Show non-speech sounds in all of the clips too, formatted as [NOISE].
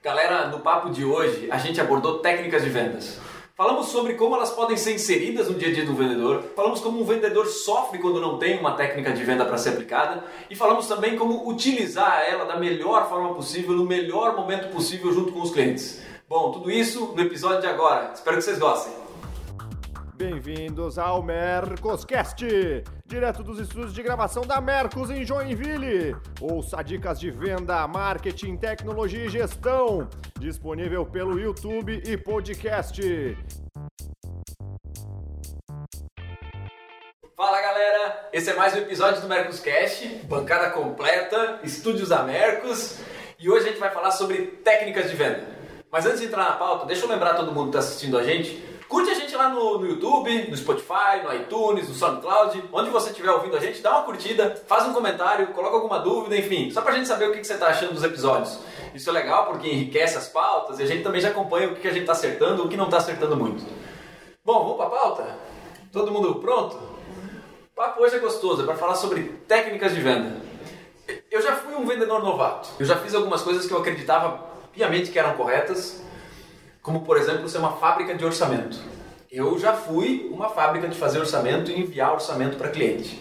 Galera, no papo de hoje a gente abordou técnicas de vendas. Falamos sobre como elas podem ser inseridas no dia a dia do vendedor, falamos como um vendedor sofre quando não tem uma técnica de venda para ser aplicada e falamos também como utilizar ela da melhor forma possível, no melhor momento possível junto com os clientes. Bom, tudo isso no episódio de agora. Espero que vocês gostem. Bem-vindos ao Mercoscast, direto dos estúdios de gravação da Mercos em Joinville. Ouça dicas de venda, marketing, tecnologia e gestão, disponível pelo YouTube e podcast. Fala galera, esse é mais um episódio do Mercoscast, bancada completa, estúdios da Mercos, e hoje a gente vai falar sobre técnicas de venda. Mas antes de entrar na pauta, deixa eu lembrar todo mundo que está assistindo a gente Curte a gente lá no, no, YouTube, no Spotify, no iTunes, no SoundCloud, onde você estiver ouvindo a gente, dá uma curtida, faz um comentário, coloca alguma dúvida, enfim, só pra gente saber o que, que você está achando dos episódios. Isso é legal porque enriquece as pautas e a gente também já acompanha o que, que a gente está acertando o que não está acertando muito. Bom, vamos pra pauta? Todo mundo pronto? O papo hoje é gostoso, é para falar sobre técnicas de venda. Eu já fui um vendedor novato. Eu já fiz algumas coisas que eu acreditava piamente que eram corretas, como por exemplo ser uma fábrica de orçamento. Eu já fui uma fábrica de fazer orçamento e enviar orçamento para cliente.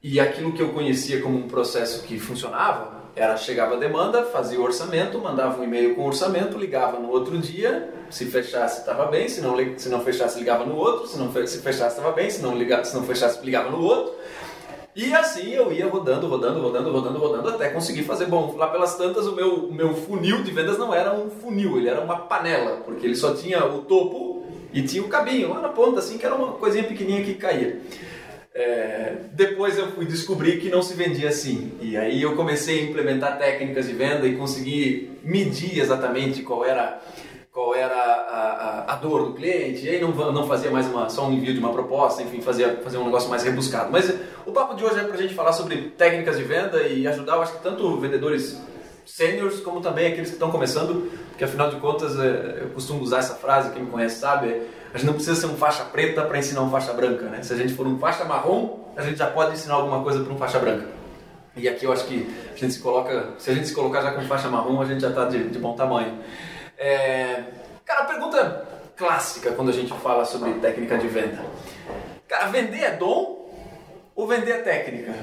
E aquilo que eu conhecia como um processo que funcionava era chegava a demanda, fazia o orçamento, mandava um e-mail com o orçamento, ligava no outro dia, se fechasse estava bem, se não, se não fechasse ligava no outro, se não se fechasse estava bem, se não, se não fechasse ligava no outro. E assim eu ia rodando, rodando, rodando, rodando, rodando até conseguir fazer bom. Lá pelas tantas, o meu, o meu funil de vendas não era um funil, ele era uma panela, porque ele só tinha o topo e tinha o cabinho lá na ponta, assim, que era uma coisinha pequenininha que caía. É, depois eu fui descobrir que não se vendia assim. E aí eu comecei a implementar técnicas de venda e consegui medir exatamente qual era qual era a, a, a, dor do cliente, e aí não, não fazia mais uma, só um envio de uma proposta, enfim, fazia, fazia um negócio mais rebuscado. Mas o papo de hoje é para a gente falar sobre técnicas de venda e ajudar, eu acho que tanto vendedores seniors como também aqueles que estão começando, porque afinal de contas é, eu costumo usar essa frase, quem me conhece sabe, a gente não precisa ser um faixa preta para ensinar um faixa branca, né? Se a gente for um faixa marrom, a gente já pode ensinar alguma coisa para um faixa branca. E aqui eu acho que a gente se coloca, se a gente se colocar já com faixa marrom, a gente já está de, de bom tamanho. É... Cara, pergunta clássica quando a gente fala sobre técnica de venda. Cara, vender é dom ou vender é técnica?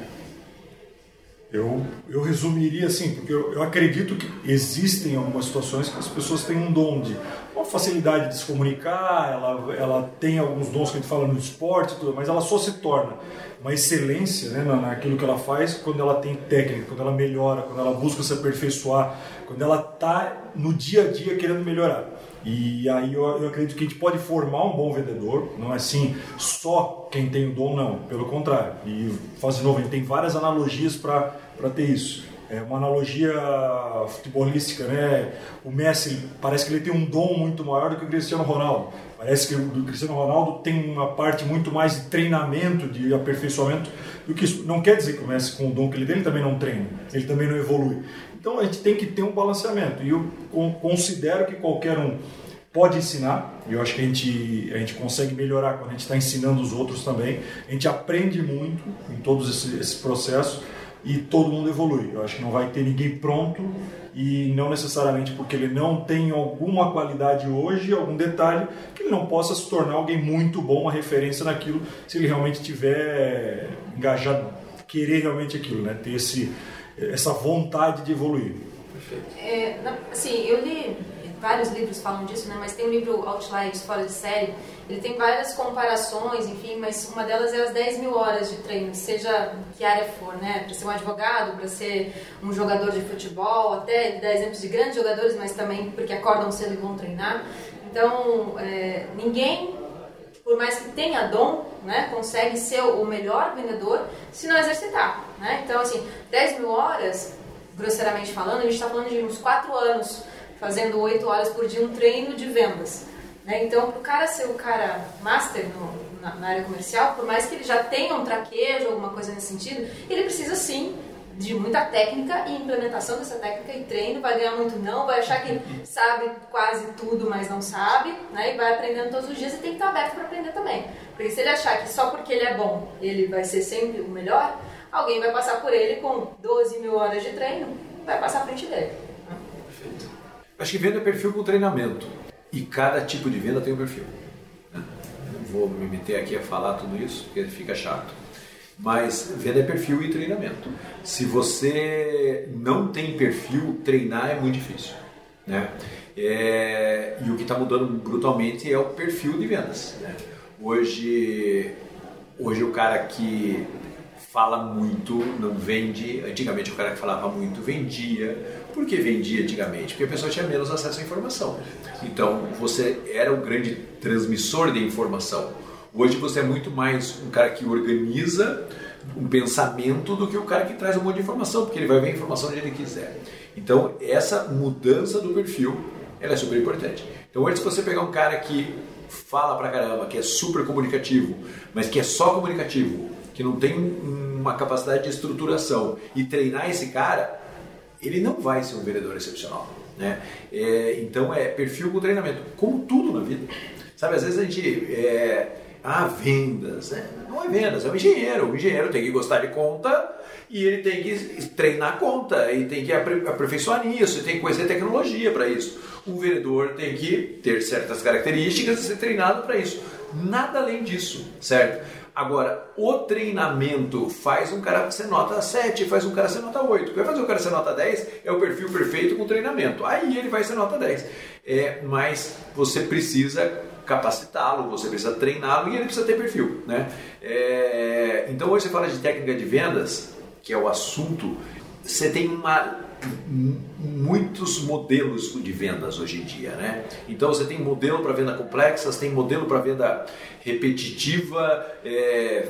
Eu, eu resumiria assim, porque eu, eu, acredito que existem algumas situações que as pessoas têm um dom de uma facilidade de se comunicar, ela, ela tem alguns dons que a gente fala no esporte, tudo, mas ela só se torna uma excelência né, naquilo que ela faz quando ela tem técnica, quando ela melhora, quando ela busca se aperfeiçoar, quando ela está no dia a dia querendo melhorar. E aí eu, eu, acredito que a gente pode formar um bom vendedor, não é assim só quem tem o dom, não, pelo contrário. E faz de novo, a gente tem várias analogias para ter isso. É uma analogia futebolística, né? O Messi parece que ele tem um dom muito maior do que o Cristiano Ronaldo. Parece que o Cristiano Ronaldo tem uma parte muito mais de treinamento, de aperfeiçoamento do que isso. Não quer dizer que o Messi, com o dom que ele tem, ele também não treina, ele também não evolui. Então a gente tem que ter um balanceamento. E eu considero que qualquer um pode ensinar, e eu acho que a gente, a gente consegue melhorar quando a gente está ensinando os outros também. A gente aprende muito em todos esses, esses processos e todo mundo evolui. Eu acho que não vai ter ninguém pronto e não necessariamente porque ele não tem alguma qualidade hoje, algum detalhe, que ele não possa se tornar alguém muito bom, uma referência naquilo, se ele realmente tiver engajado, querer realmente aquilo, né? ter esse, essa vontade de evoluir. Perfeito. É, assim, eu li vários livros falam disso, né? Mas tem o livro Outliers Fora de Série, ele tem várias comparações, enfim, mas uma delas é as 10 mil horas de treino, seja que área for, né? Para ser um advogado, para ser um jogador de futebol, até dá exemplos de grandes jogadores, mas também porque acordam cedo e vão treinar. Então, é, ninguém, por mais que tenha dom, né, consegue ser o melhor vendedor se não exercitar, né? Então, assim, 10 mil horas, grosseiramente falando, a gente está falando de uns 4 anos fazendo 8 horas por dia um treino de vendas. Né? Então, para o cara ser o cara master no, na, na, área comercial, por mais que ele já tenha um traquejo, alguma coisa nesse sentido, ele precisa sim de muita técnica e implementação dessa técnica e treino, vai ganhar muito não, vai achar que sabe quase tudo, mas não sabe, né? E vai aprendendo todos os dias e tem que estar aberto para aprender também. Porque se ele achar que só porque ele é bom, ele vai ser sempre o melhor, alguém vai passar por ele com 12 mil horas de treino, vai passar à frente dele. Acho que venda é perfil com treinamento. E cada tipo de venda tem um perfil. Né? Não vou me meter aqui a falar tudo isso, porque fica chato. Mas venda é perfil e treinamento. Se você não tem perfil, treinar é muito difícil. Né? É, e o que está mudando brutalmente é o perfil de vendas. Né? Hoje, hoje o cara que fala muito não vende. Antigamente o cara que falava muito vendia. Por que vendia antigamente? Porque a pessoa tinha menos acesso à informação. Então você era o grande transmissor de informação. Hoje você é muito mais um cara que organiza um pensamento do que o cara que traz um monte de informação, porque ele vai ver a informação onde ele quiser. Então essa mudança do perfil ela é super importante. Então antes você pegar um cara que fala pra caramba, que é super comunicativo, mas que é só comunicativo, que não tem uma capacidade de estruturação e treinar esse cara, ele não vai ser um vendedor excepcional. Né? É, então é perfil com treinamento, como tudo na vida. Sabe, às vezes a gente. É, ah, vendas. Né? Não é vendas, é um engenheiro. O engenheiro tem que gostar de conta e ele tem que treinar conta, e tem que aperfeiçoar nisso, e tem que conhecer tecnologia para isso. Um vendedor tem que ter certas características e ser treinado para isso. Nada além disso, certo? Agora, o treinamento faz um cara ser nota 7, faz um cara ser nota 8. O que vai fazer o cara ser nota 10 é o perfil perfeito com treinamento. Aí ele vai ser nota 10. É, mas você precisa capacitá-lo, você precisa treiná-lo e ele precisa ter perfil. Né? É, então hoje você fala de técnica de vendas, que é o assunto, você tem uma muitos modelos de vendas hoje em dia, né? Então você tem modelo para venda complexa, você tem modelo para venda repetitiva, é,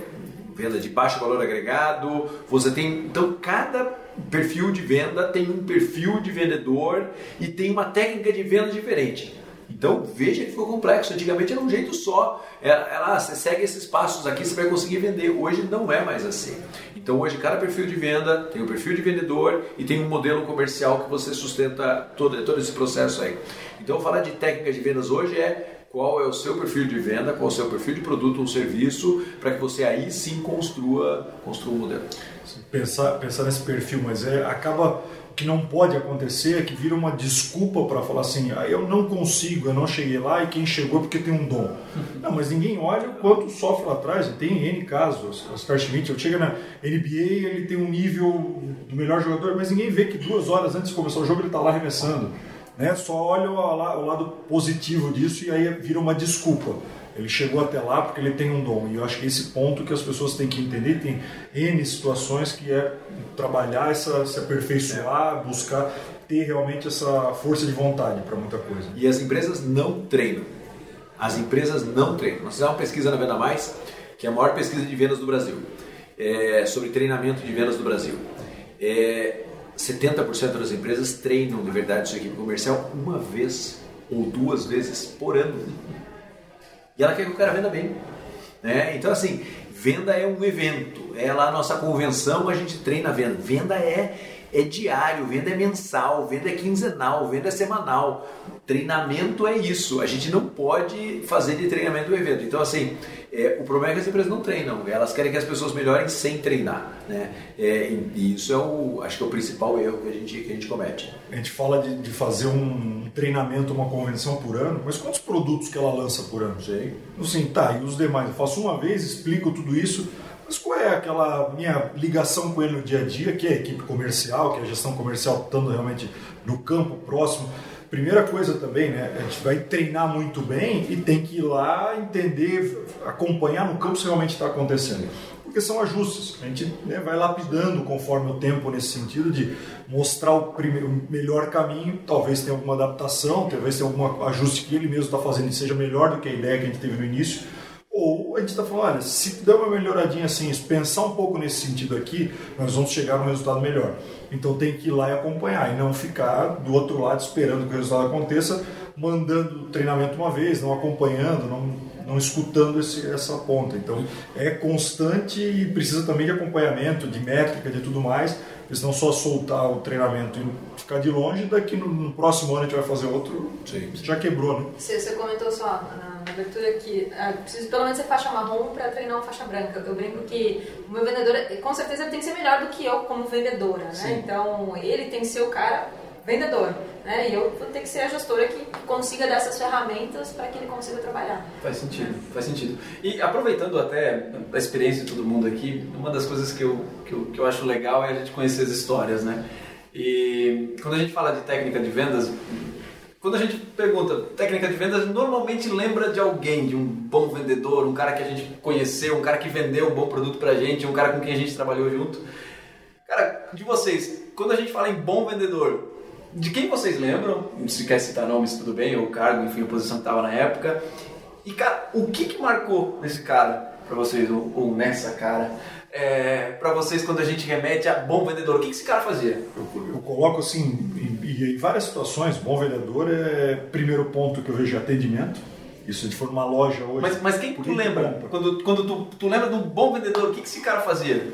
venda de baixo valor agregado. Você tem então cada perfil de venda tem um perfil de vendedor e tem uma técnica de venda diferente. Então veja que ficou complexo. Antigamente era um jeito só. Era, era, você segue esses passos aqui, você vai conseguir vender. Hoje não é mais assim. Então hoje cada perfil de venda tem um perfil de vendedor e tem um modelo comercial que você sustenta todo, todo esse processo aí. Então falar de técnicas de vendas hoje é qual é o seu perfil de venda, qual é o seu perfil de produto ou serviço, para que você aí sim construa, construa um modelo. Pensar, pensar nesse perfil, mas é, acaba que não pode acontecer que vira uma desculpa para falar assim, ah, eu não consigo, eu não cheguei lá e quem chegou é porque tem um dom. [LAUGHS] Não, mas ninguém olha o quanto sofre lá atrás, tem N casos. Oscar Schmidt, eu chego na NBA, ele tem um nível do melhor jogador, mas ninguém vê que duas horas antes de começar o jogo ele está lá arremessando. Né? Só olha o lado positivo disso e aí vira uma desculpa. Ele chegou até lá porque ele tem um dom. E eu acho que esse ponto que as pessoas têm que entender, tem N situações que é trabalhar, essa, se aperfeiçoar, buscar ter realmente essa força de vontade para muita coisa. E as empresas não treinam. As empresas não treinam. Nós fizemos uma pesquisa na Venda Mais, que é a maior pesquisa de vendas do Brasil, é, sobre treinamento de vendas do Brasil. É, 70% das empresas treinam de verdade sua equipe comercial uma vez ou duas vezes por ano. E ela quer que o cara venda bem. Né? Então, assim, venda é um evento. É lá a nossa convenção, a gente treina a venda. Venda é, é diário, venda é mensal, venda é quinzenal, venda é semanal. Treinamento é isso. A gente não pode fazer de treinamento um evento. Então, assim, é, o problema é que as empresas não treinam. Elas querem que as pessoas melhorem sem treinar. Né? É, e isso é o, acho que é o principal erro que a gente, que a gente comete. A gente fala de, de fazer um treinamento, uma convenção por ano, mas quantos produtos que ela lança por ano? Sei. Assim, tá, e os demais? Eu faço uma vez, explico tudo isso, mas qual é aquela minha ligação com ele no dia a dia, que é a equipe comercial, que é a gestão comercial estando realmente no campo próximo? Primeira coisa também, né? A gente vai treinar muito bem e tem que ir lá entender, acompanhar no campo se realmente está acontecendo. Porque são ajustes. A gente né, vai lapidando conforme o tempo nesse sentido de mostrar o, primeiro, o melhor caminho. Talvez tenha alguma adaptação, talvez tenha algum ajuste que ele mesmo está fazendo que seja melhor do que a ideia que a gente teve no início ou a gente está falando, olha, se der uma melhoradinha assim, pensar um pouco nesse sentido aqui, nós vamos chegar num resultado melhor. Então tem que ir lá e acompanhar e não ficar do outro lado esperando que o resultado aconteça, mandando treinamento uma vez, não acompanhando, não, não escutando esse, essa ponta. Então é constante e precisa também de acompanhamento, de métrica, de tudo mais, senão só soltar o treinamento e ficar de longe, daqui no, no próximo ano a gente vai fazer outro, Sim. já quebrou, né? Você, você comentou só na, na abertura que ah, preciso pelo menos ser faixa marrom para treinar uma faixa branca. Eu brinco que o meu vendedor, com certeza, ele tem que ser melhor do que eu como vendedora, né? Sim. Então, ele tem que ser o cara vendedor. né? E eu vou ter que ser a gestora que consiga dar essas ferramentas para que ele consiga trabalhar. Faz sentido, faz sentido. E aproveitando até a experiência de todo mundo aqui, uma das coisas que eu, que eu, que eu acho legal é a gente conhecer as histórias, né? E quando a gente fala de técnica de vendas, quando a gente pergunta técnica de vendas, normalmente lembra de alguém, de um bom vendedor, um cara que a gente conheceu, um cara que vendeu um bom produto pra gente, um cara com quem a gente trabalhou junto. Cara, de vocês, quando a gente fala em bom vendedor, de quem vocês lembram? Se quer citar nomes, tudo bem, ou cargo, enfim, a posição que estava na época. E, cara, o que, que marcou nesse cara para vocês, ou, ou, nessa cara, é, para vocês quando a gente remete a bom vendedor? O que, que esse cara fazia? Eu, eu coloco assim, em, em, várias situações, bom vendedor é primeiro ponto que eu vejo atendimento. Isso de for numa loja hoje. Mas, mas quem tu lembra? Quando, quando tu, tu lembra de um bom vendedor, o que, que esse cara fazia?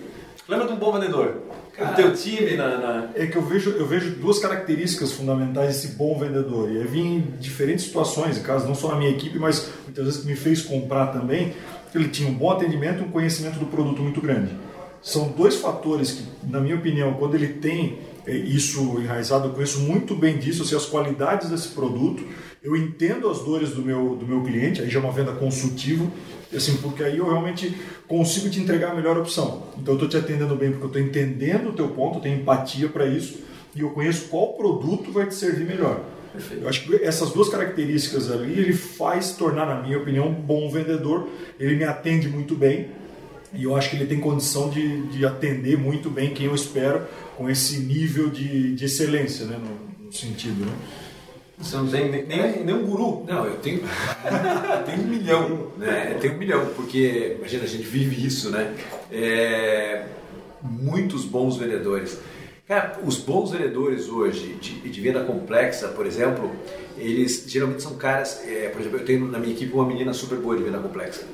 Lembra de um bom vendedor? Cara, o teu time na, na, É que eu vejo, eu vejo duas características fundamentais desse bom vendedor. E eu vi em diferentes situações, em caso não só na minha equipe, mas muitas vezes que me fez comprar também, ele tinha um bom atendimento e um conhecimento do produto muito grande. São dois fatores que, na minha opinião, quando ele tem é, isso enraizado, eu conheço muito bem disso, assim, as qualidades desse produto, eu entendo as dores do meu, do meu cliente, aí já é uma venda consultiva, assim, porque aí eu realmente consigo te entregar a melhor opção. Então eu estou te atendendo bem porque eu estou entendendo o teu ponto, eu tenho empatia para isso e eu conheço qual produto vai te servir melhor. Perfeito. Eu acho que essas duas características ali ele faz tornar, na minha opinião, um bom vendedor. Ele me atende muito bem e eu acho que ele tem condição de, de atender muito bem quem eu espero com esse nível de, de excelência, né, no, no sentido, né? Você não tem nem, nem, nem um guru. Não, eu tenho, eu tenho um milhão, né? Eu tenho um milhão, porque, imagina, a gente vive isso, né? É, muitos bons vendedores. Cara, os bons vendedores hoje de, de venda complexa, por exemplo, eles geralmente são caras, é, por exemplo, eu tenho na minha equipe uma menina super boa de venda complexa.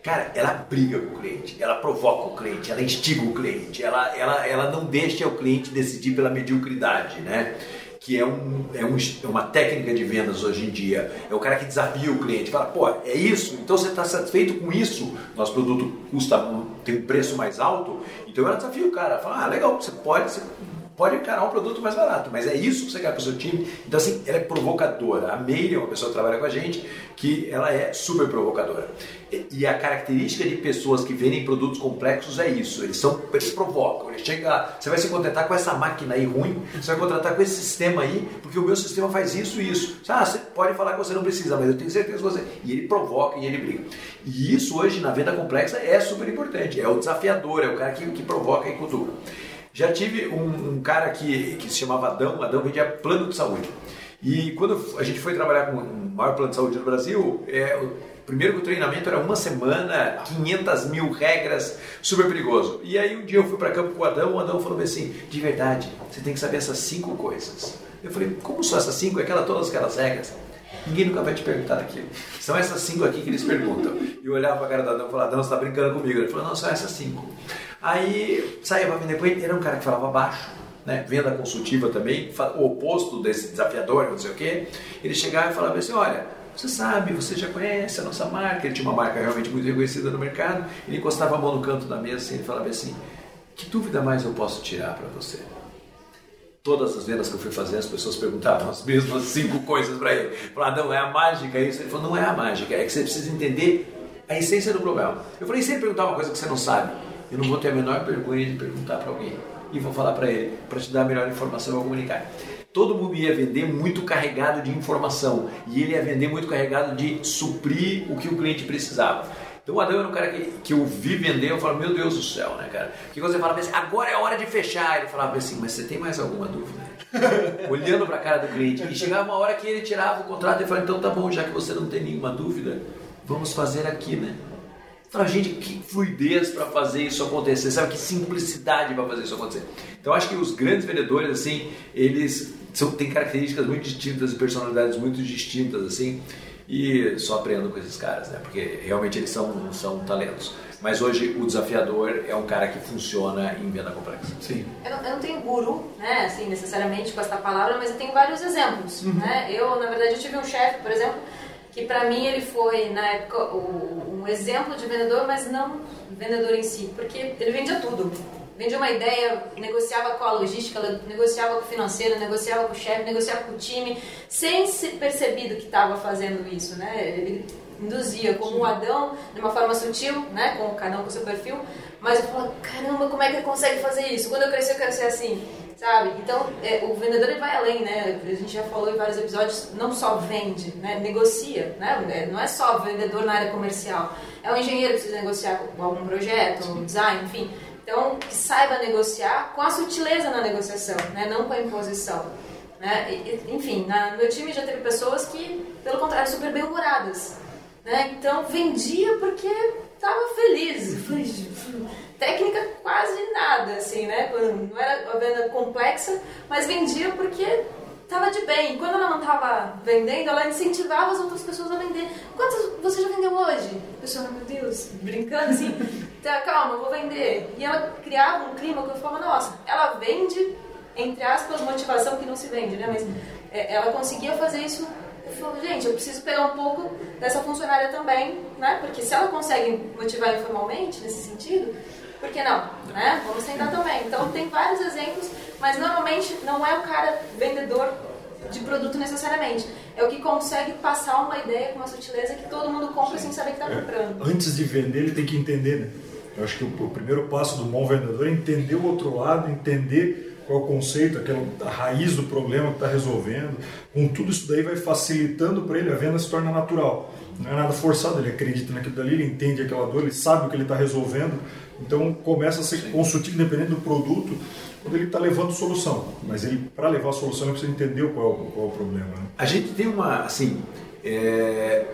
Cara, ela briga com o cliente, ela provoca o cliente, ela instiga o cliente, ela, ela, ela não deixa o cliente decidir pela mediocridade, né? que é, um, é, um, é uma técnica de vendas hoje em dia. É o cara que desafia o cliente, fala, pô, é isso? Então você está satisfeito com isso? Nosso produto custa, tem um preço mais alto, então ela desafia o cara, fala, ah, legal, você pode, você pode encarar um produto mais barato, mas é isso que você quer para o seu time. Então, assim, ela é provocadora. A Meire é uma pessoa que trabalha com a gente que ela é super provocadora. E a característica de pessoas que vendem produtos complexos é isso. Eles são, eles provocam. Ele chega, você vai se contentar com essa máquina aí ruim, você vai contratar com esse sistema aí, porque o meu sistema faz isso e isso. Ah, você pode falar que você não precisa, mas eu tenho certeza que você. E ele provoca e ele briga. E isso hoje na venda complexa é super importante. É o desafiador, é o cara que, que provoca e cutuca. Já tive um, um, cara que, que se chamava Adão, Adão vendia plano de saúde. E quando a gente foi trabalhar com o maior plano de saúde do Brasil, é, primeiro que o treinamento era uma semana, 500 mil regras, super perigoso. E aí um dia eu fui para campo com o Adão, o Adão falou assim, de verdade, você tem que saber essas cinco coisas. Eu falei, como são essas cinco? Aquela, todas aquelas regras. Ninguém nunca vai te perguntar daquilo. São essas cinco aqui que eles perguntam. E eu olhava para a cara do Adão e falava, Adão, você está brincando comigo? Ele falou, não, são essas cinco. Aí saía para vender com ele, era um cara que falava baixo, né? venda consultiva também, o oposto desse desafiador, não sei o quê. Ele chegava e falava assim: olha, você sabe, você já conhece a nossa marca. Ele tinha uma marca realmente muito reconhecida no mercado. Ele encostava a mão no canto da mesa e falava assim: que dúvida mais eu posso tirar para você? Todas as vendas que eu fui fazer, as pessoas perguntavam as mesmas [LAUGHS] cinco coisas para ele. Falaram, não, é a mágica isso. Ele falou, não é a mágica, é que você precisa entender a essência do problema. Eu falei, sempre perguntar uma coisa que você não sabe eu não vou ter a menor vergonha de perguntar para alguém e vou falar para ele, para te dar a melhor informação a comunicar. Todo mundo ia vender muito carregado de informação e ele ia vender muito carregado de suprir o que o cliente precisava. Então o Adão era um cara que, que eu vi vender, eu falo, meu Deus do céu, né, cara? Que você fala assim, agora é hora de fechar. Ele falava assim, mas você tem mais alguma dúvida? [LAUGHS] Olhando para a cara do cliente. E chegava uma hora que ele tirava o contrato e falava, então tá bom, já que você não tem nenhuma dúvida, vamos fazer aqui, né? Fala, gente, que fluidez para fazer isso acontecer, sabe? Que simplicidade para fazer isso acontecer. Então, acho que os grandes vendedores, assim, eles são, têm características muito distintas e personalidades muito distintas, assim, e só aprendo com esses caras, né? Porque realmente eles são, são talentos. Mas hoje o desafiador é um cara que funciona em venda complexa. Sim. Eu não, eu não tenho guru, né, assim, necessariamente com essa palavra, mas eu tenho vários exemplos, uhum. né? Eu, na verdade, eu tive um chefe, por exemplo, que para mim ele foi na época um exemplo de vendedor, mas não vendedor em si, porque ele vendia tudo. vendia uma ideia, negociava com a logística, negociava com o financeiro, negociava com o chefe, negociava com o time, sem se perceber que estava fazendo isso, né? Ele induzia como um Adão, de uma forma sutil, né? Com cada um com seu perfil, mas eu falo, caramba, como é que ele consegue fazer isso? Quando eu crescer, eu quero ser assim sabe? Então, é, o vendedor ele vai além, né? A gente já falou em vários episódios, não só vende, né? Negocia, né? É, não é só vendedor na área comercial. É o engenheiro que precisa negociar com algum projeto, um design, enfim. Então, que saiba negociar com a sutileza na negociação, né? Não com a imposição. Né? Enfim, na, no meu time já teve pessoas que, pelo contrário, super bem-humoradas. Né? Então, vendia porque estava feliz. Técnica quase nada, assim, né? Não era uma venda complexa, mas vendia porque estava de bem. Quando ela não estava vendendo, ela incentivava as outras pessoas a vender. Quantas você já vendeu hoje? A pessoa, meu Deus, brincando assim, tá, calma, vou vender. E ela criava um clima que eu falava, nossa, ela vende, entre aspas, motivação que não se vende, né? Mas é, ela conseguia fazer isso eu falo, gente, eu preciso pegar um pouco dessa funcionária também, né? Porque se ela consegue motivar informalmente, nesse sentido, por que não? Né? Vamos tentar também. Então, tem vários exemplos, mas normalmente não é o cara vendedor de produto necessariamente. É o que consegue passar uma ideia com uma sutileza que todo mundo compra Sim. sem saber que está comprando. É, antes de vender, ele tem que entender, né? Eu acho que o, o primeiro passo do bom vendedor é entender o outro lado, entender qual é o conceito, aquela, a raiz do problema que está resolvendo. Com tudo isso daí vai facilitando para ele, a venda se torna natural. Não é nada forçado, ele acredita naquilo dali, ele entende aquela dor, ele sabe o que ele está resolvendo. Então começa a ser consultivo, independente do produto, quando ele está levando solução. Mas ele, para levar a solução, ele precisa entender qual, é qual é o problema. Né? A gente tem uma, assim, é...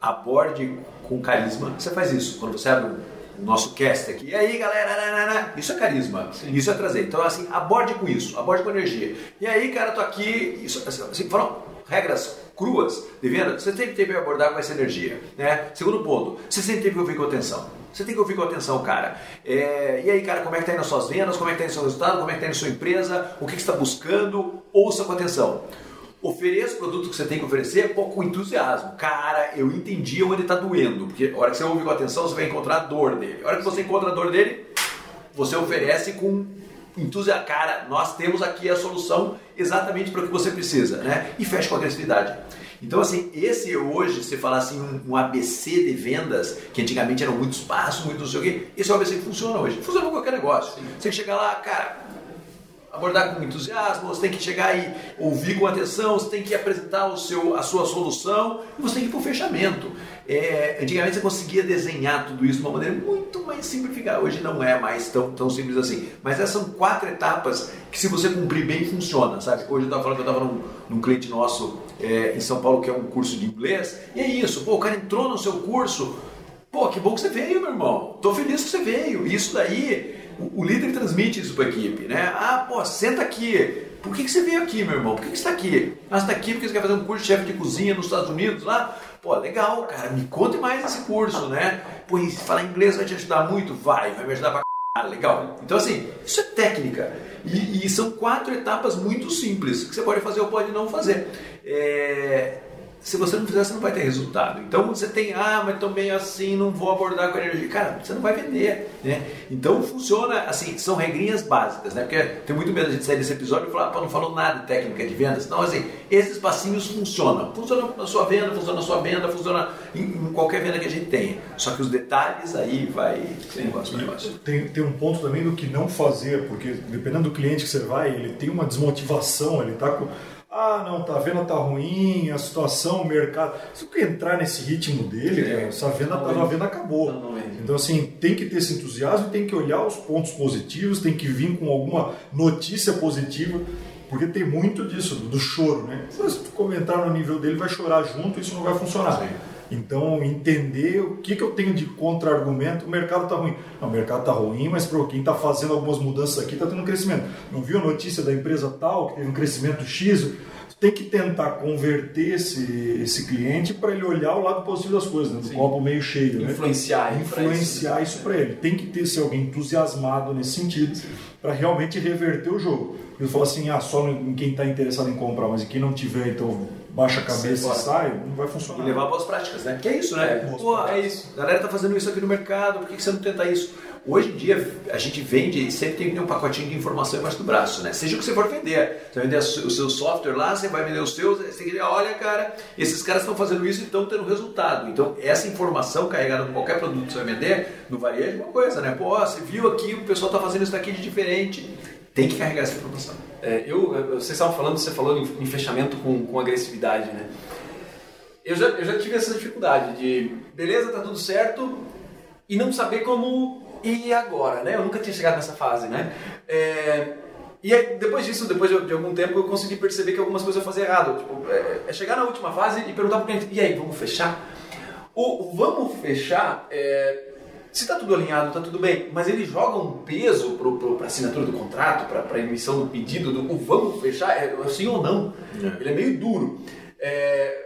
aborde com carisma. Você faz isso quando você abre o nosso cast aqui. E aí, galera, isso é carisma, Sim. isso é trazer. Então, assim, aborde com isso, aborde com energia. E aí, cara, tô aqui, isso, assim, assim foram regras cruas de venda, você sempre teve que abordar com essa energia. Né? Segundo ponto, você sempre teve que ouvir com atenção. Você tem que ouvir com atenção, cara. É, e aí, cara, como é que tá indo as suas vendas? Como é que tá indo o seu resultado? Como é que tá indo a sua empresa? O que, que você está buscando? Ouça com atenção. Ofereça o produto que você tem que oferecer com entusiasmo. Cara, eu entendi onde está doendo. Porque a hora que você ouve com atenção, você vai encontrar a dor dele. A hora que você encontra a dor dele, você oferece com entusiasmo. Cara, nós temos aqui a solução exatamente para o que você precisa. Né? E fecha com agressividade. Então, assim, esse hoje, se falar assim, um, um, ABC de vendas, que antigamente eram muitos passos, muito não sei o quê, esse é o ABC que funciona hoje. Funciona com qualquer negócio. Sim. Você chega lá, cara, abordar com entusiasmo, você tem que chegar e ouvir com atenção, você tem que apresentar o seu, a sua solução e você tem que ir para o fechamento. É, antigamente você conseguia desenhar tudo isso de uma maneira muito mais simplificada, hoje não é mais tão, tão simples assim. Mas essas são quatro etapas que se você cumprir bem funciona, sabe? Hoje eu estava falando que eu estava num, num, cliente nosso é, em São Paulo que é um curso de inglês e é isso, pô, o cara entrou no seu curso, pô, que bom que você veio, meu irmão, tô feliz que você veio, isso daí o, líder transmite isso para a equipe, né? Ah, pô, senta aqui. Por que, que você veio aqui, meu irmão? Por que, que você está aqui? Ah, você está aqui porque você quer fazer um curso de chefe de cozinha nos Estados Unidos lá? Pô, legal, cara, me conte mais desse curso, né? Pô, e falar inglês vai te ajudar muito? Vai, vai me ajudar pra c... legal. Então, assim, isso é técnica. E, e, são quatro etapas muito simples que você pode fazer ou pode não fazer. É, se você não fizer, você não vai ter resultado. Então você tem, ah, mas estou meio assim, não vou abordar com energia. Cara, você não vai vender, né? Então funciona, assim, são regrinhas básicas, né? Porque tem muito medo de sair desse episódio e falar, pô, não falou nada de técnica de vendas. Não, assim, esses passinhos funcionam. Funcionam na sua venda, funciona na sua venda, funciona em, qualquer venda que a gente tenha. Só que os detalhes aí vai negócio, negócio. Tem, tem um ponto também do que não fazer, porque dependendo do cliente que você vai, ele tem uma desmotivação, ele está com ah, não, tá, a venda tá ruim, a situação, o mercado. Se você entrar nesse ritmo dele, é, cara, essa venda, tá, a venda acabou. Não, não então, assim, tem que ter esse entusiasmo, tem que olhar os pontos positivos, tem que vir com alguma notícia positiva, porque tem muito disso, do choro, né? Se você comentar no nível dele, vai chorar junto, isso não vai funcionar. Sim. Então, entender o que, que eu tenho de contra-argumento. O mercado está ruim. Não, o mercado está ruim, mas para quem está fazendo algumas mudanças aqui está tendo um crescimento. Não viu a notícia da empresa tal, que teve um crescimento X? tem que tentar converter esse, esse cliente para ele olhar o lado positivo das coisas, né? do Sim. copo meio cheio. Influenciar. Né? Influenciar isso para ele. Tem que ter ser alguém entusiasmado nesse sentido para realmente reverter o jogo. Ele fala assim, ah, só em quem está interessado em comprar, mas em quem não tiver, então baixa a cabeça e sai, não vai funcionar. E levar boas práticas, né? Que é isso, né? É, Pô, é isso. A galera tá fazendo isso aqui no mercado, por que você não tenta isso? Hoje em dia, a gente vende, sempre tem que ter um pacotinho de informação embaixo do braço, né? Seja o que você for vender. Você vai vender o seu software lá, você vai vender os seus, você tem que dizer, olha, cara, esses caras estão fazendo isso e estão tendo resultado. Então, essa informação carregada em qualquer produto que você vai vender, no varejo, é uma coisa, né? Pô, você viu aqui, o pessoal está fazendo isso daqui de diferente. Tem que carregar essa informação. É, eu, vocês estavam falando, você falou em, em fechamento com, com agressividade, né? Eu já, eu já tive essa dificuldade de, beleza, tá tudo certo, e não saber como ir agora, né? Eu nunca tinha chegado nessa fase, né? É, e aí, depois disso, depois de, de, algum tempo, eu consegui perceber que algumas coisas eu fazia errado. Tipo, é, é chegar na última fase e perguntar pro cliente, e aí, vamos fechar? O vamos fechar, é, se está tudo alinhado, está tudo bem, mas ele joga um peso para a assinatura do contrato, para a emissão do pedido, do o vamos fechar, é, sim ou não. É. Ele é meio duro. É,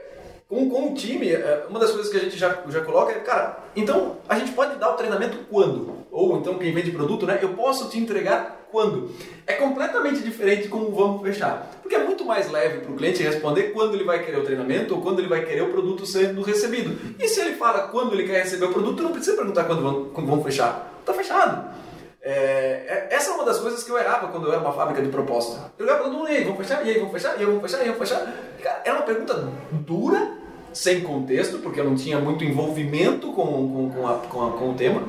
com, com o time, é, uma das coisas que a gente já, já coloca é, cara, então a gente pode dar o treinamento quando? Ou então quem vende produto, né? Eu posso te entregar quando? É completamente diferente como vamos fechar. Porque é muito mais leve para o cliente responder quando ele vai querer o treinamento ou quando ele vai querer o produto sendo recebido. E se ele fala quando ele quer receber o produto, não precisa perguntar quando vamos fechar. Está fechado. É, é, essa é uma das coisas que eu errava quando eu era uma fábrica de proposta. Eu olhava para todo mundo, e aí, vamos fechar? E aí, vamos fechar? E aí, vamos fechar? E aí, vamos fechar? Cara, era uma pergunta dura, sem contexto, porque eu não tinha muito envolvimento com, com, com, a, com, a, com o tema.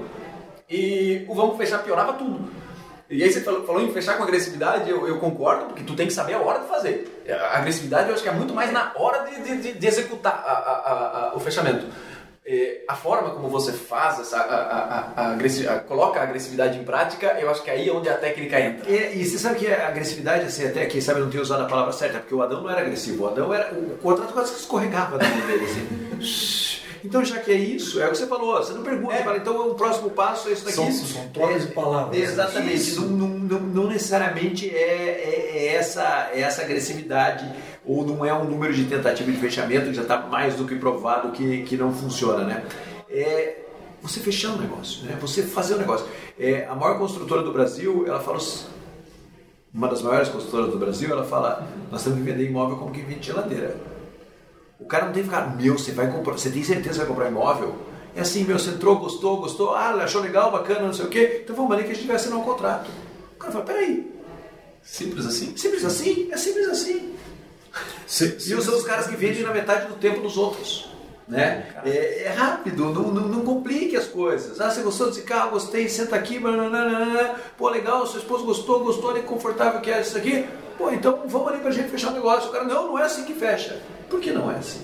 E o vamos fechar piorava tudo. E aí você falou, falou em fechar com agressividade, eu, eu, concordo, porque tu tem que saber a hora de fazer. A agressividade eu acho que é muito mais na hora de, de, de executar a, a, o fechamento. É, a forma como você faz essa, a, a, coloca a agressividade em prática, eu acho que aí é onde a técnica entra. E, e você sabe que a agressividade, assim, até quem sabe não ter usado a palavra certa, porque o Adão não era agressivo, o Adão era. O contrato quase que escorregava na mão dele, assim. [LAUGHS] Então, já que é isso, é o que você falou, você não pergunta, é. fala, então o próximo passo é isso daqui. São, são trocas de palavras. Né? Exatamente, não, não, não, necessariamente é, é, é, essa, é essa agressividade ou não é um número de tentativa de fechamento que já está mais do que provado que, que não funciona, né? É você fechar o um negócio, né? Você fazer o um negócio. É, a maior construtora do Brasil, ela fala uma das maiores construtoras do Brasil, ela fala: nós temos que vender imóvel como quem vende geladeira. O cara não tem que ficar, meu, você vai comprar, você tem certeza que vai comprar imóvel? É assim, meu, você entrou, gostou, gostou, ah, achou legal, bacana, não sei o quê, então vamos ali que a gente vai assinar um contrato. O cara fala, peraí. Simples assim? Simples assim? É simples assim. Se, e os, os caras que vendem na metade do tempo dos outros. Né? É, é rápido, não, não, não, complique as coisas. Ah, você gostou desse carro? Gostei, senta aqui. Pô, legal, seu esposo gostou, gostou, é confortável que é isso aqui. Pô, então vamos ali pra gente fechar o negócio. O cara, não, não é assim que fecha. Por que não é assim?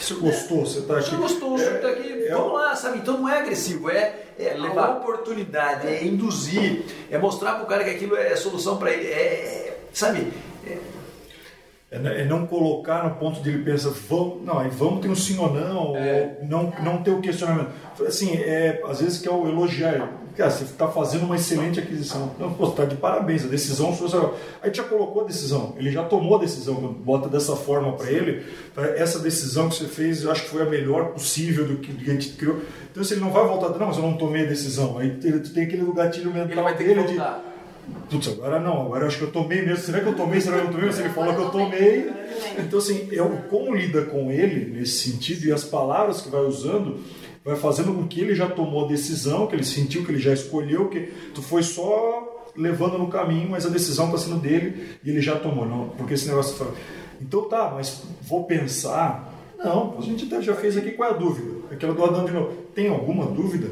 Você gostou, você está aqui. Você gostou, você está aqui. É, vamos lá, sabe? Então não é agressivo, é, é levar oportunidade, é induzir, é mostrar para o cara que aquilo é solução para ele. É, é, sabe? É, é, é, não colocar no ponto de ele pensar, vamos, não, aí vamos ter um sim ou não, é. ou não, não ter o questionamento. Assim, é, às vezes que é o elogiar, cara, você está fazendo uma excelente aquisição. Não, pô, está de parabéns, a decisão sua. Aí já colocou a decisão, ele já tomou a decisão, bota dessa forma para ele, essa decisão que você fez, eu acho que foi a melhor possível do que, que a gente criou. Então, se ele não vai voltar, não, mas eu não tomei a decisão. Aí ele, tu tem aquele gatilho mental dele de Putz, agora não, agora eu acho que eu tomei mesmo. Será que eu tomei? Será que eu tomei? Se ele falou que eu tomei. Então, assim, eu, como lida com ele nesse sentido e as palavras que vai usando, vai fazendo com que ele já tomou a decisão, que ele sentiu que ele já escolheu, que tu foi só levando no caminho, mas a decisão está sendo dele e ele já tomou. Não, porque esse negócio então tá, mas vou pensar. Não, a gente até já fez aqui, qual é a dúvida? Aquela do Adão de novo. Tem alguma dúvida?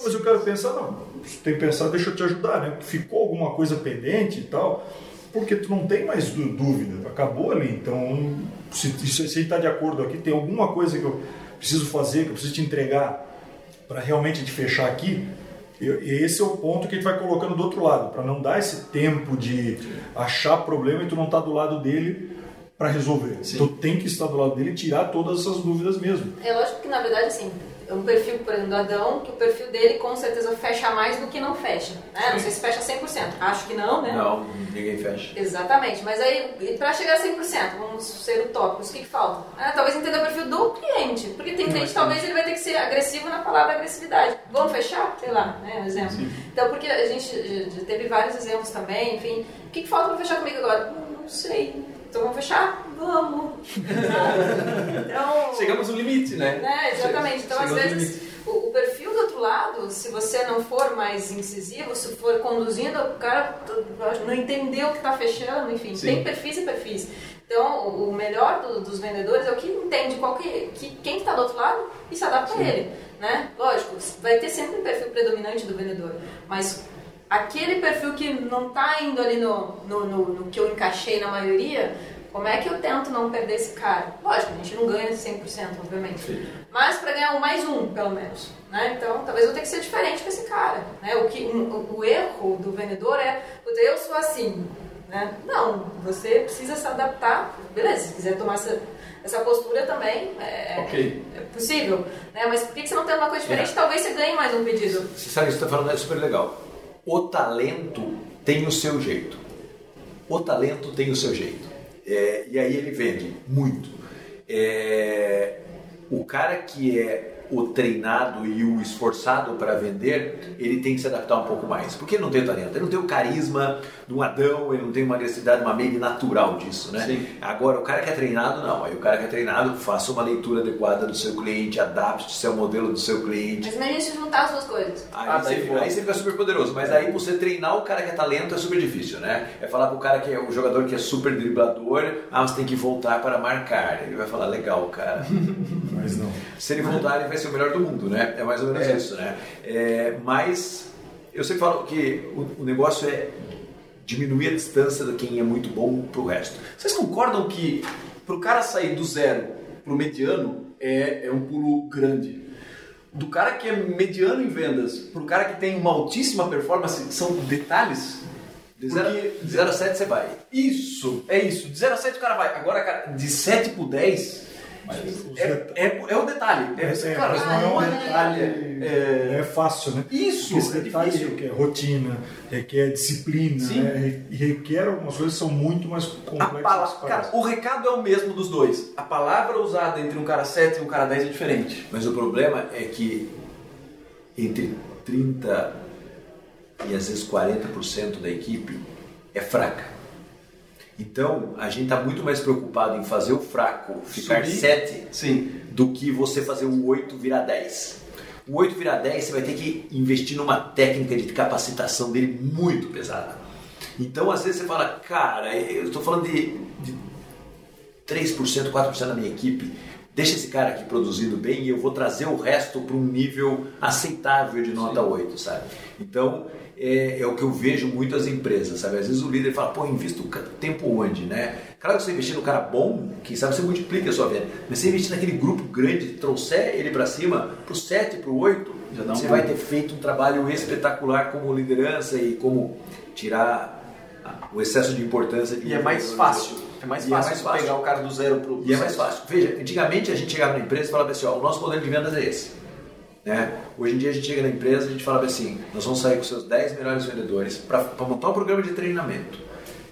Mas eu quero pensar, não tem que pensar, deixa eu te ajudar, né? Ficou alguma coisa pendente e tal, porque tu não tem mais dúvida, acabou ali. Então, se, se você está de acordo aqui, tem alguma coisa que eu preciso fazer, que eu preciso te entregar para realmente te fechar aqui, e esse é o ponto que a gente vai colocando do outro lado, para não dar esse tempo de achar problema e tu não estar tá do lado dele para resolver. Sim. Tu tem que estar do lado dele e tirar todas essas dúvidas mesmo. É lógico que na verdade assim, um perfil, por exemplo, do Adão, que o perfil dele com certeza fecha mais do que não fecha. Né? Não sei se fecha 100%. Acho que não, né? Não, ninguém fecha. Exatamente. Mas aí, para chegar a 100%, vamos ser utópicos, o que, que falta? Ah, talvez entender o perfil do cliente. Porque tem cliente, talvez ele vai ter que ser agressivo na palavra agressividade. Vamos fechar? Sei lá, né? Um exemplo. Sim. Então, porque a gente teve vários exemplos também, enfim. O que, que falta para fechar comigo agora? Não, não sei. Então vamos fechar? Vamos! [LAUGHS] então, Chegamos no limite, né? né? Exatamente. Então, Chegamos às vezes, o, o, perfil do outro lado, se você não for mais incisivo, se for conduzindo, o cara não entendeu o que está fechando, enfim, Sim. tem perfis e perfis. Então, o melhor do, dos vendedores é o que entende qual que, que quem está do outro lado e se adapta Sim. a ele. Né? Lógico, vai ter sempre um perfil predominante do vendedor, mas aquele perfil que não está indo ali no, no, no, no, que eu encaixei na maioria, como é que eu tento não perder esse cara? Lógico, a gente não ganha 100%, obviamente. Sim. Mas para ganhar um mais um, pelo menos. Né? Então, talvez eu tenha que ser diferente com esse cara. Né? O, que, um, o erro do vendedor é, eu sou assim. Né? Não, você precisa se adaptar. Beleza, se quiser tomar essa, essa postura também, é, okay. é possível. Né? Mas por que você não tem uma coisa diferente? É. Talvez você ganhe mais um pedido. Você sabe, isso que você está falando é super legal. O talento tem o seu jeito. O talento tem o seu jeito. É, e aí ele vende muito. É, o cara que é o treinado e o esforçado para vender, ele tem que se adaptar um pouco mais. Porque ele não tem talento, ele não tem o carisma do Adão, ele não tem uma necessidade, uma meio natural disso, né? Sim. Agora, o cara que é treinado, não. Aí o cara que é treinado, faça uma leitura adequada do seu cliente, adapte-se ao modelo do seu cliente. Mas imagina se juntar as duas coisas. Aí, ah, você, aí você fica super poderoso. Mas aí você treinar o cara que é talento é super difícil, né? É falar pro cara que é o jogador que é super driblador, ah, você tem que voltar para marcar. Ele vai falar, legal, cara. [LAUGHS] Mas não. Se ele voltar, ele vai ser o melhor do mundo, né? É mais ou menos é. isso, né? É, mas eu sempre falo que o, o negócio é diminuir a distância de quem é muito bom pro resto. Vocês concordam que pro cara sair do zero pro mediano é, é um pulo grande? Do cara que é mediano em vendas pro cara que tem uma altíssima performance são detalhes? De 0 a 7 você vai. Isso, é isso. De 0 a 7 o cara vai. Agora, cara, de 7 pro 10 é, é, é, o detalhe. É, é, claro, mas não é um detalhe. É, é fácil, né? Isso. Esse detalhe requer rotina, requer disciplina, né? requer algumas coisas que são muito mais complexas. Cara, o recado é o mesmo dos dois. A palavra usada entre um cara 7 e um cara 10 é diferente. Mas o problema é que entre 30 e às vezes 40% da equipe é fraca. Então, a gente está muito mais preocupado em fazer o fraco ficar 7 do que você fazer o 8 virar 10. O 8 virar 10, você vai ter que investir numa técnica de capacitação dele muito pesada. Então, às vezes você fala, cara, eu estou falando de, de 3%, 4% da minha equipe. Deixa esse cara aqui produzindo bem e eu vou trazer o resto para um nível aceitável de nota Sim. 8, sabe? Então, é, é, o que eu vejo muitas empresas, sabe? Às vezes o líder fala, pô, invisto tempo onde, né? Claro que você investir no cara bom, quem sabe você multiplica a sua venda. Mas você investir naquele grupo grande, trouxer ele para cima, para o 7, para o 8, você vai ter feito um trabalho espetacular como liderança e como tirar o excesso de importância. De e é mais fácil. É mais fácil, é mais fácil pegar o cara do zero para o E é mais fácil. Veja, antigamente a gente chegava na empresa e falava assim, ó, o nosso modelo de vendas é esse né? Hoje em dia a gente chega na empresa e a gente fala assim, nós vamos sair com seus 10 melhores vendedores para montar um programa de treinamento.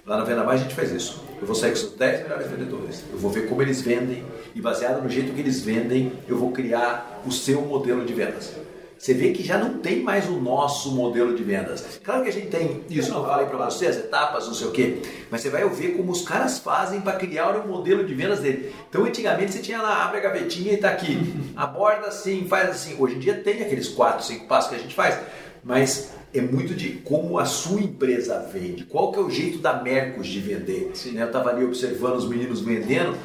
Lá na Venda Mais a gente faz isso. Eu vou sair com seus 10 melhores vendedores, eu vou ver como eles vendem e baseado no jeito que eles vendem, eu vou criar o seu modelo de vendas. Você vê que já não tem mais o nosso modelo de vendas. Claro que a gente tem isso, não falei para você, as etapas, não sei o quê, mas você vai ver como os caras fazem para criar o modelo de vendas dele. Então, antigamente você tinha lá, abre a gavetinha e está aqui, aborda assim, faz assim. Hoje em dia tem aqueles quatro, cinco passos que a gente faz, mas é muito de como a sua empresa vende, qual que é o jeito da Mercos de vender. Né? Eu estava ali observando os meninos vendendo,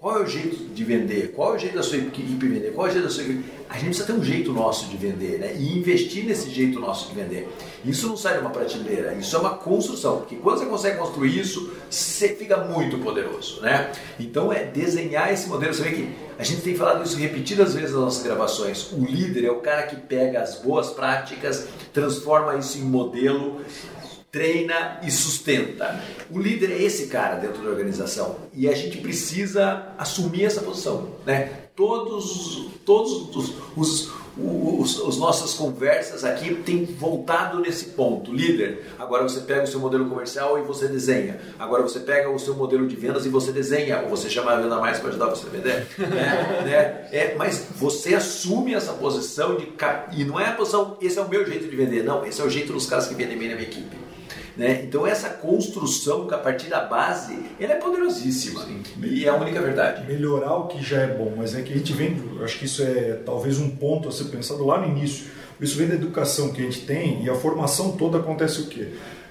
qual é o jeito de vender? Qual é o jeito da sua equipe vender? Qual é o jeito da sua equipe? A gente precisa ter um jeito nosso de vender, né? E investir nesse jeito nosso de vender. Isso não sai de uma prateleira, isso é uma construção. Porque quando você consegue construir isso, você fica muito poderoso, né? Então é desenhar esse modelo. Você vê que a gente tem falado isso repetidas vezes nas nossas gravações. O líder é o cara que pega as boas práticas, transforma isso em modelo treina e sustenta. O líder é esse cara dentro da organização e a gente precisa assumir essa posição, né? Todos, todos os, os, os, os nossas conversas aqui têm voltado nesse ponto. Líder, agora você pega o seu modelo comercial e você desenha. Agora você pega o seu modelo de vendas e você desenha. Ou você chama a venda mais para ajudar você a vender. né? [LAUGHS] né? É, mas você assume essa posição de e não é a posição, esse é o meu jeito de vender. Não, esse é o jeito dos caras que vendem bem na minha equipe. Né? Então essa construção que a partir da base, ela é poderosíssima Sim. e é a única verdade. Melhorar o que já é bom, mas é que a gente vem, acho que isso é talvez um ponto a ser pensado lá no início. Isso vem da educação que a gente tem e a formação toda acontece o quê?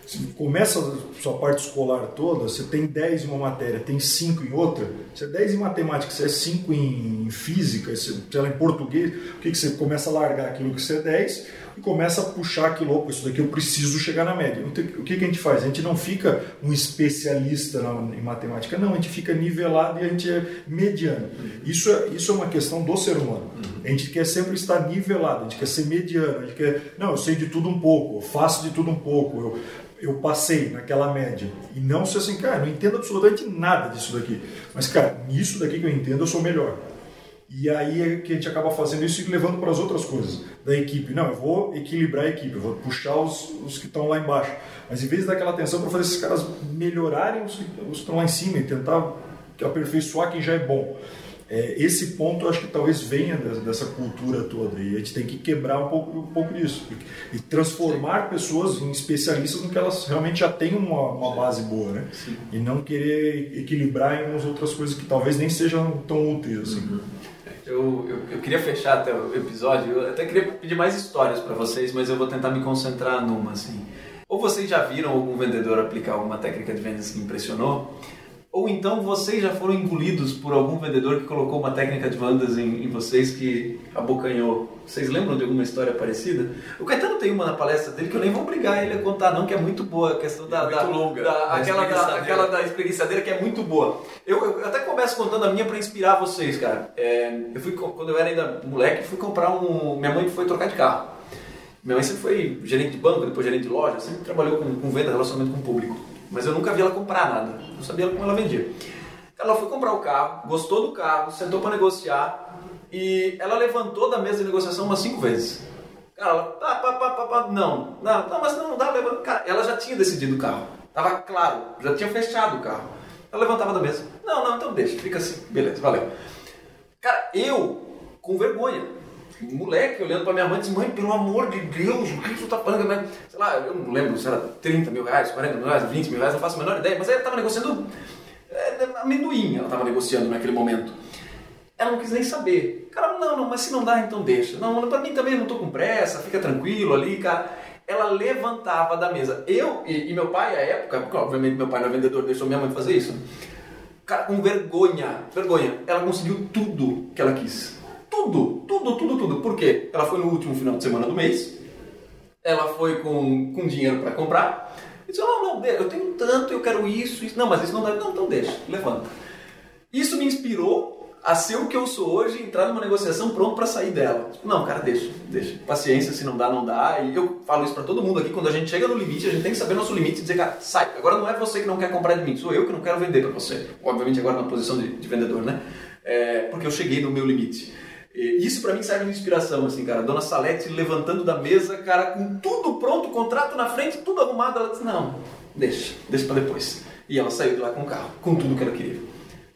Se começa a sua parte escolar toda, você tem 10 em uma matéria, tem 5 em outra, você é 10 em matemática, você é 5 em física, você, sei lá, em português, o que, que você começa a largar aquilo que você é 10 e começa a puxar aquilo, opa, isso daqui eu preciso chegar na média. Então, o que, que a gente faz? A gente não fica um especialista na, em matemática, não, a gente fica nivelado e a gente é mediano. Isso é, isso é uma questão do ser humano. A gente quer sempre estar nivelado, a gente quer ser mediano, a gente quer, não, eu sei de tudo um pouco, eu faço de tudo um pouco, eu, eu passei naquela média. E não ser assim, cara, não entendo absolutamente nada disso daqui. Mas, cara, nisso daqui que eu entendo, eu sou melhor. E aí é que a gente acaba fazendo isso e levando para as outras coisas da equipe. Não, eu vou equilibrar a equipe, eu vou puxar os, os que estão lá embaixo. Mas em vez de dar aquela atenção para fazer esses caras melhorarem os, os que estão lá em cima e tentar aperfeiçoar quem já é bom. É, esse ponto eu acho que talvez venha dessa cultura toda e a gente tem que quebrar um pouco, um pouco disso e, transformar pessoas em especialistas no que elas realmente já têm uma, uma base boa, né? Sim. E não querer equilibrar em umas outras coisas que talvez nem sejam tão úteis assim. Uhum. Eu, eu, eu, queria fechar até o episódio, eu até queria pedir mais histórias para vocês, mas eu vou tentar me concentrar numa assim. Ou vocês já viram algum vendedor aplicar alguma técnica de vendas que impressionou? Ou então vocês já foram engolidos por algum vendedor que colocou uma técnica de vendas em, em, vocês que abocanhou. Vocês lembram de alguma história parecida? O Caetano tem uma na palestra dele que eu nem vou obrigar ele a contar, não, que é muito boa. A questão da. É muito da, longa. Da, aquela, da, aquela da espreguiçadeira que é muito boa. Eu, eu até começo contando a minha para inspirar vocês, cara. É, eu fui, quando eu era ainda moleque, fui comprar um. Minha mãe foi trocar de carro. Minha mãe sempre foi gerente de banco, depois gerente de loja, sempre trabalhou com, com venda, relacionamento com o público mas eu nunca vi ela comprar nada. Não sabia como ela vendia. Ela foi comprar o carro, gostou do carro, sentou para negociar e ela levantou da mesa de negociação umas cinco vezes. Cara, ela, pá, pá, pá, pá, não, não, não, mas não, não dá, levanta. Cara, ela já tinha decidido o carro. Tava claro, já tinha fechado o carro. Ela levantava da mesa. Não, não, então deixa, fica assim, beleza, valeu. Cara, eu, com vergonha, moleque olhando pra minha mãe disse, mãe, pelo amor de Deus, o que você tá falando? Sei lá, eu não lembro se era 30 mil reais, 40 mil reais, 20 mil reais, não faço a menor ideia, mas ela tava negociando é, amendoim, ela tava negociando naquele momento. Ela não quis nem saber. Cara, não, não, mas se não dá, então deixa. Não, pra mim também não tô com pressa, fica tranquilo ali, cara. Ela levantava da mesa. Eu e, e meu pai, à época, porque obviamente meu pai não é vendedor, deixou minha mãe fazer isso. Cara, com vergonha, vergonha. Ela conseguiu tudo que ela quis tudo, tudo, tudo, tudo. Por quê? Ela foi no último final de semana do mês, ela foi com, com dinheiro para comprar, e disse, não, não, eu tenho tanto, eu quero isso, isso. Não, mas isso não dá. Não, então deixa, levanta. Isso me inspirou a ser o que eu sou hoje, entrar numa negociação pronto para sair dela. Não, cara, deixa, deixa. Paciência, se não dá, não dá. E eu falo isso para todo mundo aqui, quando a gente chega no limite, a gente tem que saber nosso limite e dizer, cara, sai. Agora não é você que não quer comprar de mim, sou eu que não quero vender para você. Obviamente agora na posição de, de vendedor, né? É, porque eu cheguei no meu limite. Isso para mim serve de inspiração, assim, cara. Dona Salete levantando da mesa, cara, com tudo pronto, contrato na frente, tudo arrumado. Ela disse: Não, deixa, deixa para depois. E ela saiu de lá com o carro, com tudo que ela queria.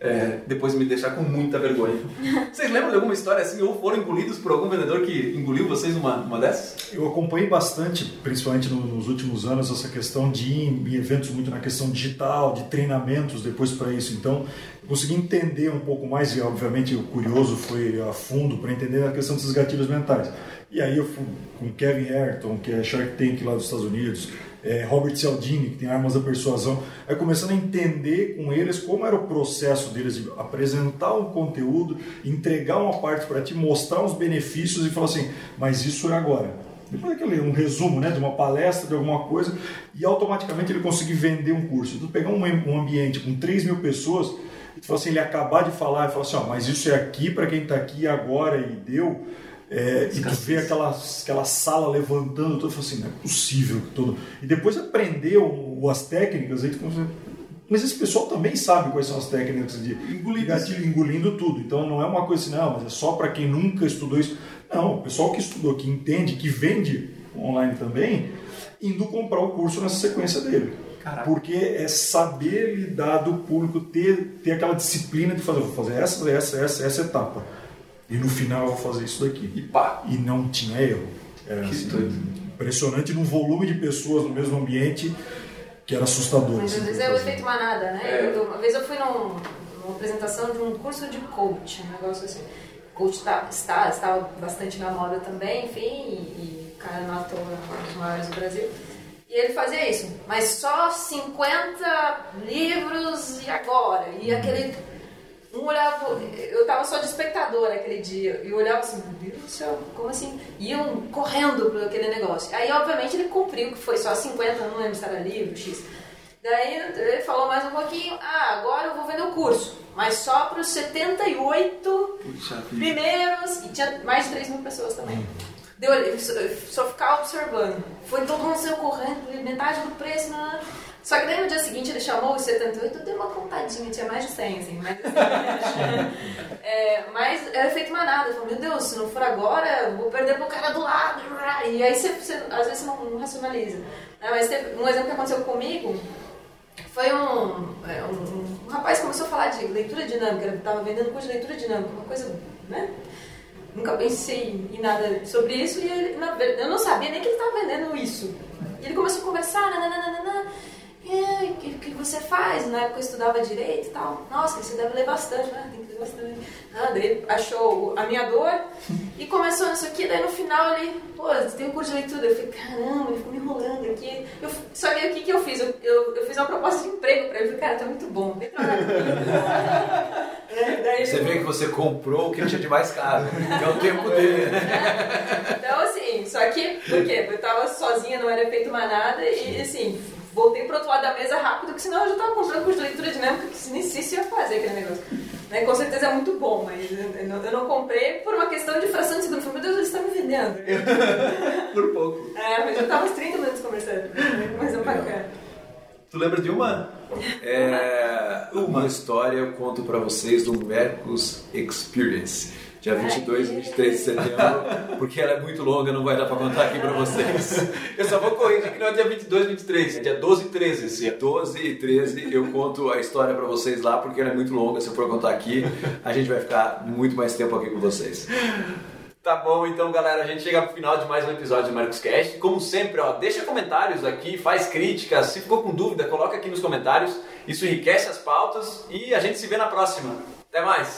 É, depois de me deixar com muita vergonha. [LAUGHS] Vocês lembram de alguma história assim, ou foram engolidos por algum vendedor que engoliu vocês numa, numa dessas? Eu acompanhei bastante, principalmente nos últimos anos, essa questão de ir em eventos muito na questão digital, de treinamentos depois para isso. Então, consegui entender um pouco mais, e obviamente o curioso foi a fundo para entender a questão desses gatilhos mentais. E aí eu fui com Kevin Ayrton, que é Shark Tank lá dos Estados Unidos, é, Robert Cialdini, que tem Armas da Persuasão, aí começando a entender com eles como era o processo deles de apresentar um conteúdo, entregar uma parte para ti, mostrar os benefícios e falar assim, mas isso é agora. Depois aquele um resumo né, de uma palestra, de alguma coisa, e automaticamente ele conseguir vender um curso. Tu pegar um, um ambiente com 3 mil pessoas, e tu fala assim, ele acabar de falar e falar assim, ó, mas isso é aqui para quem está aqui agora e deu, é, e tu vê aquela, aquela sala levantando, tu fala assim, não é possível. Todo... E depois aprender o, as técnicas, aí tu mas esse pessoal também sabe quais são as técnicas de engolindo, gatilho, engolindo tudo. Então não é uma coisa assim, não, mas é só para quem nunca estudou isso. Não, o pessoal que estudou, que entende, que vende online também, indo comprar o curso nessa sequência dele. Caraca. Porque é saber lidar do público, ter, ter aquela disciplina de fazer, vou fazer essa, essa, essa, essa etapa. E no final eu vou fazer isso daqui. E pá! E não tinha erro. Era assim, impressionante no volume de pessoas no mesmo ambiente que era assustador. Mas assim, às vezes é o efeito manada, né? É. Eu, uma vez eu fui num, numa apresentação de um curso de coach, um negócio assim. Coach tá, está, estava bastante na moda também, enfim, e, e cara não à toa um dos maiores do Brasil. E ele fazia isso, mas só 50 livros e agora? E aquele. Um olhava, eu tava só de espectadora aquele dia, e eu olhava assim, meu Deus do céu, como assim? Iam correndo por aquele negócio. Aí, obviamente, ele cumpriu, que foi só 50, não lembro se era livro, X. Daí ele falou mais um pouquinho, ah, agora eu vou vender o curso, mas só para os 78 Puxa primeiros, e tinha mais de 3 mil pessoas também. Deu, só, só ficar observando. Foi todo mundo saiu correndo, metade do preço, né? Só que daí no dia seguinte ele chamou os 78, eu dei uma contadinha, tinha mais de 100, assim, mas assim, [LAUGHS] é, Mas era feito manada, eu falei, meu Deus, se não for agora, eu vou perder pro cara do lado. E aí você, você às vezes você não, não racionaliza. Né? Mas teve um exemplo que aconteceu comigo, foi um, é, um, um rapaz começou a falar de leitura dinâmica, ele estava vendendo curso de leitura dinâmica, uma coisa, né? Nunca pensei em nada sobre isso e ele, eu não sabia nem que ele estava vendendo isso. E ele começou a conversar, nananana, e o que, que você faz? Na época eu estudava direito e tal. Nossa, você deve ler bastante, né? Tem que ler bastante. Ah, daí ele achou a minha dor e começou isso aqui. Daí no final ele, pô, tem um curso de leitura. Eu falei, caramba, ele ficou me enrolando aqui. Eu, só que o que, que eu fiz? Eu, eu, eu fiz uma proposta de emprego pra ele. Eu falei, cara, tá muito bom, vem trabalhar comigo. É, daí Você vê que você comprou o que tinha de mais caro, que é o tempo dele, né? Então, assim, só que, por quê? Eu tava sozinha, não era efeito manada, e assim, voltei pro outro lado da mesa rápido, porque senão eu já tava comprando curso de leitura dinâmica, que nem sei se ia fazer aquele negócio. Né? Com certeza é muito bom, mas eu não, eu não comprei por uma questão de fração de segundo. Eu falei, meu Deus, eles estão me vendendo. [LAUGHS] Por pouco. É, mas eu tava uns 30 minutos conversando. Mas é bacana. Tu lembra de uma? É, uma história eu conto pra vocês do Mercos Experience, dia 22 e 23 de setembro, porque ela é muito longa, não vai dar pra contar aqui pra vocês. Eu só vou corrigir que não é dia 22, 23, é dia 12 e 13 esse ano. 12 e 13 eu conto a história pra vocês lá, porque ela é muito longa, se eu for contar aqui, a gente vai ficar muito mais tempo aqui com vocês. Tá bom, então galera, a gente chega pro final de mais um episódio do Marcos Cast. Como sempre, ó, deixa comentários aqui, faz críticas, se ficou com dúvida, coloca aqui nos comentários. Isso enriquece as pautas e a gente se vê na próxima. Até mais!